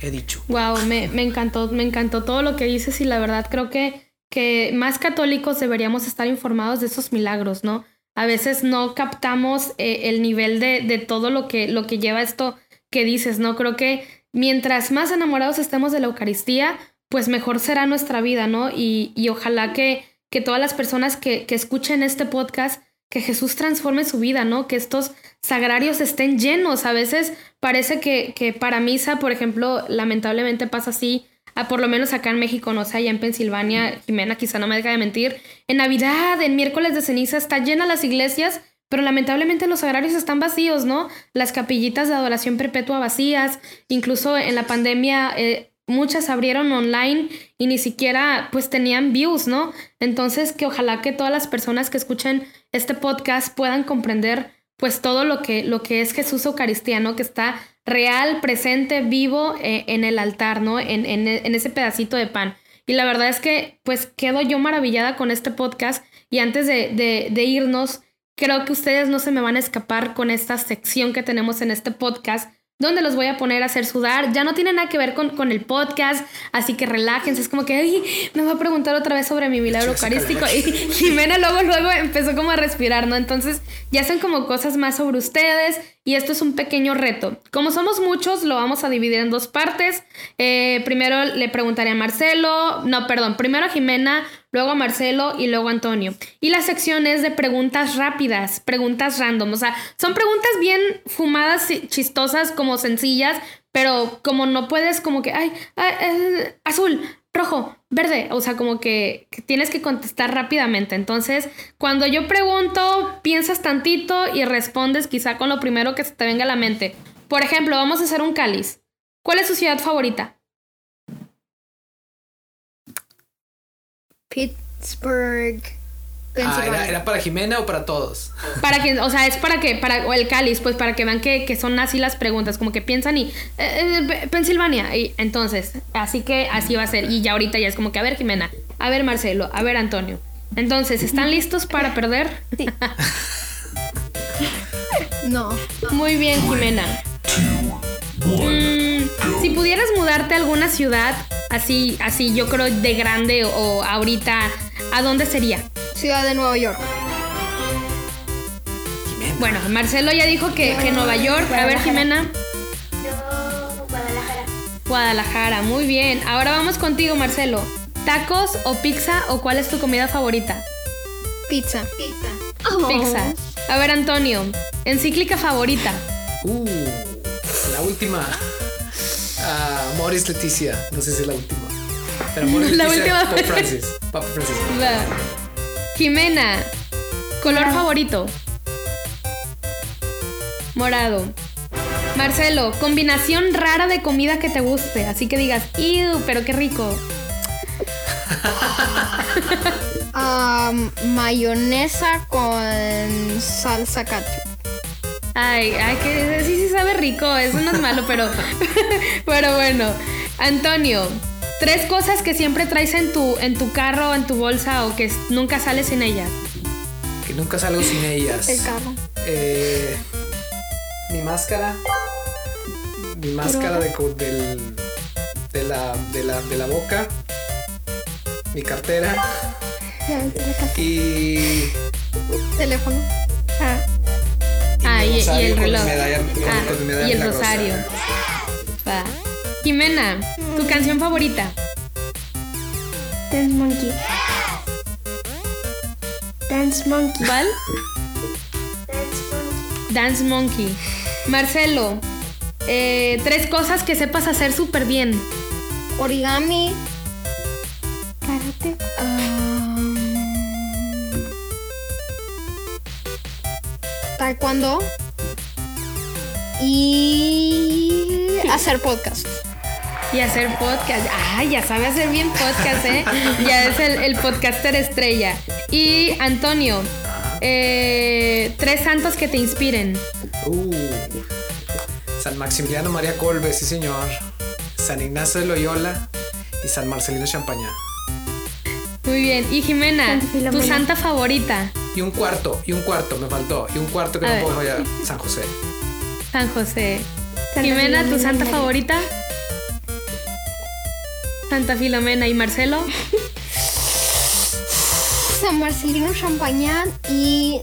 He dicho. Wow, me, encantó, me encantó todo lo que dices y la verdad creo que, que más católicos deberíamos estar informados de esos milagros, ¿no? A veces no captamos eh, el nivel de, de, todo lo que, lo que lleva esto que dices, ¿no? Creo que mientras más enamorados estemos de la Eucaristía, pues mejor será nuestra vida, ¿no? Y, y ojalá que, que todas las personas que, que escuchen este podcast, que Jesús transforme su vida, ¿no? Que estos sagrarios estén llenos. A veces parece que, que para misa, por ejemplo, lamentablemente pasa así, a por lo menos acá en México, no sé, allá en Pensilvania, Jimena quizá no me deja de mentir, en Navidad, en miércoles de ceniza, está llena las iglesias pero lamentablemente los agrarios están vacíos, ¿no? Las capillitas de adoración perpetua vacías, incluso en la pandemia eh, muchas abrieron online y ni siquiera pues tenían views, ¿no? Entonces que ojalá que todas las personas que escuchen este podcast puedan comprender pues todo lo que, lo que es Jesús Eucaristiano, que está real, presente, vivo eh, en el altar, ¿no? En, en, en ese pedacito de pan. Y la verdad es que pues quedo yo maravillada con este podcast y antes de, de, de irnos, creo que ustedes no se me van a escapar con esta sección que tenemos en este podcast donde los voy a poner a hacer sudar. Ya no tiene nada que ver con, con el podcast, así que relájense. Es como que Ay, me va a preguntar otra vez sobre mi milagro eucarístico. Y [LAUGHS] Jimena luego, luego empezó como a respirar, ¿no? Entonces ya son como cosas más sobre ustedes y esto es un pequeño reto. Como somos muchos, lo vamos a dividir en dos partes. Eh, primero le preguntaré a Marcelo, no, perdón, primero a Jimena, luego a Marcelo y luego a Antonio. Y la sección es de preguntas rápidas, preguntas random. O sea, son preguntas bien fumadas, chistosas, como sencillas, pero como no puedes como que, ay, eh, azul, rojo, verde, o sea, como que, tienes que contestar rápidamente. Entonces, cuando yo pregunto, piensas tantito y respondes quizá con lo primero que te venga a la mente. Por ejemplo, vamos a hacer un cáliz. ¿Cuál es su ciudad favorita? Pittsburgh. Ah, ¿era, para Jimena o para todos? Para que, o sea, es para que, para o el cáliz, pues para que vean que, son así las preguntas, como que piensan y eh, eh, Pensilvania, y entonces, así que así va a ser. Y ya ahorita ya es como que, a ver, Jimena, a ver, Marcelo, a ver, Antonio. Entonces, ¿están listos para perder? Sí. [LAUGHS] no. Muy bien, Jimena. Mm, si pudieras mudarte a alguna ciudad, así, así, yo creo de grande o, ahorita, ¿a dónde sería? Ciudad de Nueva York. Bueno, Marcelo ya dijo que, que Nueva York. A ver, Jimena. Yo, Guadalajara. Guadalajara, muy bien. Ahora vamos contigo, Marcelo. ¿Tacos o pizza o cuál es tu comida favorita? Pizza. Pizza. Pizza. A ver, Antonio, encíclica favorita. Uh la última. Ah, Morris Leticia. No sé si es la última. Pero [LAUGHS] Morris la Leticia, última. Francis. Papa Francis. Jimena. Color favorito. Morado. Marcelo, combinación rara de comida que te guste. Así que digas, ¡Ew! Pero qué rico. [LAUGHS] mayonesa con salsa ketchup. Ay, ay, que sí, sí sabe rico, eso no es malo, pero, [LAUGHS] pero bueno. Antonio, tres cosas que siempre traes en tu, en tu carro, en tu bolsa o que nunca sales sin ellas. Que nunca salgo sin ellas. El carro. Eh, mi máscara. Mi máscara de, del, de, la, de, la, de la boca. Mi cartera. Y. Teléfono. Ah. Ah, y, el reloj. ah, y el rosario. Va. Jimena, ¿tu canción favorita? Dance Monkey. Dance Monkey. ¿Cuál? Dance Monkey. Dance Monkey. Marcelo, eh, tres cosas que sepas hacer súper bien. Origami. Karate. Taekwondo y hacer podcast. Y hacer podcast. Ah, ya sabe hacer bien podcast, ¿eh? ya es el, podcaster estrella. Y Antonio, eh, tres santos que te inspiren. Uh, San Maximiliano María Colbe, sí señor. San Ignacio de Loyola y San Marcelino Champañá. Muy bien. Y Jimena, tu santa favorita. Y un cuarto, y un cuarto, me faltó. Y un cuarto que no puedo fallar. San José. San José. Jimena, ¿tu santa favorita? Santa Filomena y Marcelo. San Marcelino Champañán y.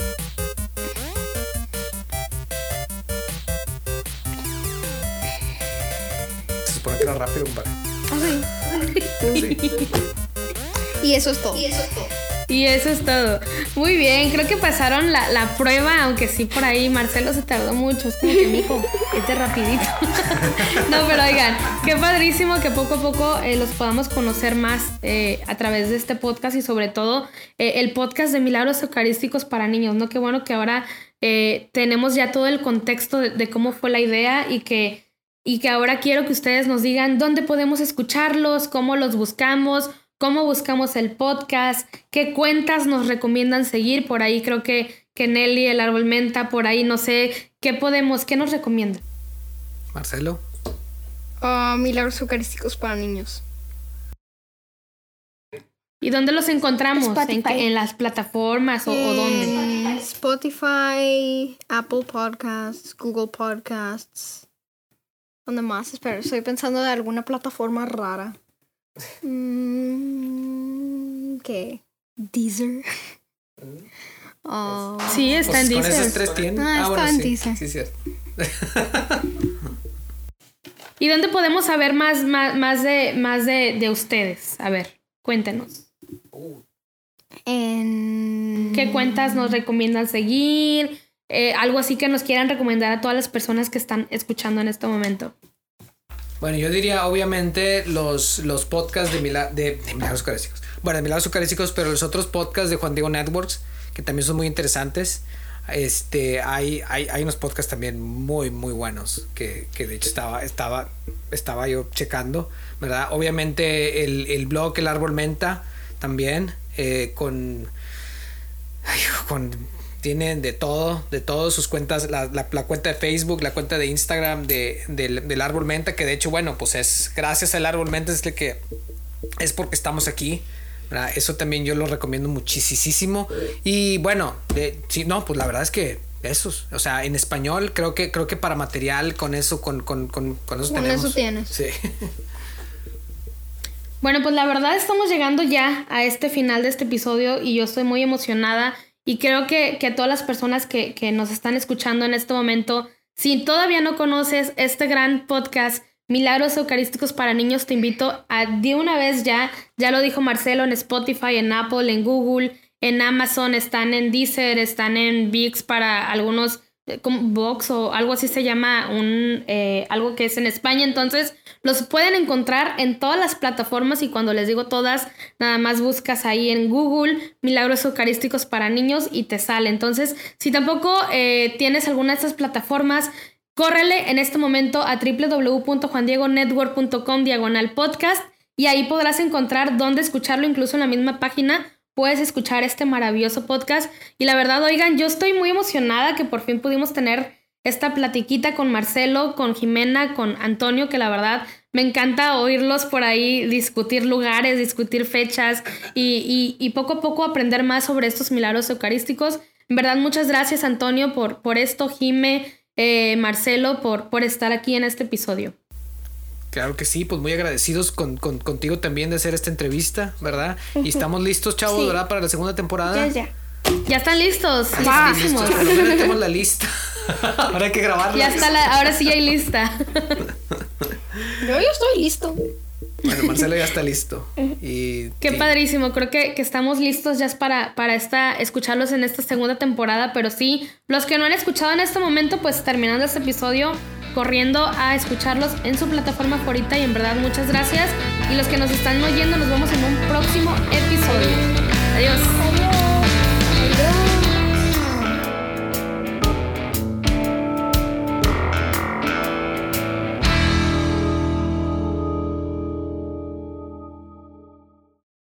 Se supone que era rápido un par. [LAUGHS] Y eso es todo. Y eso es todo. Y eso es todo. Muy bien, creo que pasaron la, la, prueba, aunque sí por ahí Marcelo se tardó mucho. Es como que, mijo, este rapidito. [LAUGHS] no, pero oigan, qué padrísimo que poco a poco eh, los podamos conocer más eh, a través de este podcast y sobre todo eh, el podcast de Milagros Eucarísticos para Niños, ¿no? Qué bueno que ahora tenemos ya todo el contexto de, de cómo fue la idea y que y que ahora quiero que ustedes nos digan dónde podemos escucharlos, cómo los buscamos, cómo buscamos el podcast, qué cuentas nos recomiendan seguir. Por ahí creo que, que Nelly, el árbol menta, por ahí no sé, ¿qué podemos, qué nos recomiendan? Marcelo. Uh, milagros eucarísticos para niños. ¿Y dónde los encontramos? ¿En, las plataformas o, dónde? Spotify, Apple Podcasts, Google Podcasts. ¿Dónde más? Espera, estoy pensando de alguna plataforma rara. Mm, ¿Qué? Deezer. Oh. Sí, está en pues, Deezer. Con Ah, ah está en Deezer. Sí, cierto. [LAUGHS] ¿Y dónde podemos saber más, más, de, más de, de ustedes? A ver, cuéntenos. En... ¿Qué cuentas nos recomiendan seguir? Eh, algo así que nos quieran recomendar a todas las personas que están escuchando en este momento. Bueno, yo diría obviamente los, los podcasts de, de, Milagros Eucarísticos. Bueno, de Milagros Eucarísticos, pero los otros podcasts de Juan Diego Networks, que también son muy interesantes. Este, hay, hay, hay unos podcasts también muy, muy buenos que, que, de hecho estaba, estaba, estaba yo checando, ¿verdad? Obviamente el, el blog El Árbol Menta también, eh, con, con tienen de todo, de todas sus cuentas, la, la, cuenta de Facebook, la cuenta de Instagram de, del árbol menta, que de hecho, bueno, pues es gracias al árbol menta es el que es porque estamos aquí. Eso también yo lo recomiendo muchísimo. Y bueno, sí, no, pues la verdad es que esos, o sea, en español creo que creo que para material con eso, con, con, con, con eso con eso tienes. Sí. Bueno, pues la verdad estamos llegando ya a este final de este episodio y yo estoy muy emocionada y creo que, que todas las personas que, que nos están escuchando en este momento, si todavía no conoces este gran podcast, Milagros Eucarísticos para Niños, te invito a de una vez ya, ya lo dijo Marcelo en Spotify, en Apple, en Google, en Amazon, están en Deezer, están en VIX para algunos eh, como Vox o algo así se llama un eh, algo que es en España. Entonces los pueden encontrar en todas las plataformas y cuando les digo todas nada más buscas ahí en Google milagros eucarísticos para niños y te sale entonces si tampoco eh, tienes alguna de estas plataformas córrele en este momento a www.juandiegonetwork.com diagonal podcast y ahí podrás encontrar dónde escucharlo incluso en la misma página puedes escuchar este maravilloso podcast. Y la verdad, oigan, yo estoy muy emocionada que por fin pudimos tener esta platiquita con Marcelo, con Jimena, con Antonio, que la verdad me encanta oírlos por ahí discutir lugares, discutir fechas y, y, poco a poco aprender más sobre estos milagros eucarísticos. En verdad, muchas gracias Antonio por, por esto, Jime, eh, Marcelo, por, por estar aquí en este episodio. Claro que sí, pues muy agradecidos con, contigo también de hacer esta entrevista, ¿verdad? Y estamos listos, chavos, ¿verdad? Para la segunda temporada. Ya, ya. Ya están listos. Ya listos. tenemos la [LAUGHS] lista. [LAUGHS] ahora hay que grabarla. Ya está la, ahora sí hay lista. [LAUGHS] Yo ya estoy listo. Bueno, Marcelo ya está listo. Y, Qué padrísimo. Creo que, que, estamos listos ya para, para esta, escucharlos en esta segunda temporada. Pero sí, los que no han escuchado en este momento, pues terminando este episodio, corriendo a escucharlos en su plataforma favorita y en verdad muchas gracias. Y los que nos están oyendo, nos vemos en un próximo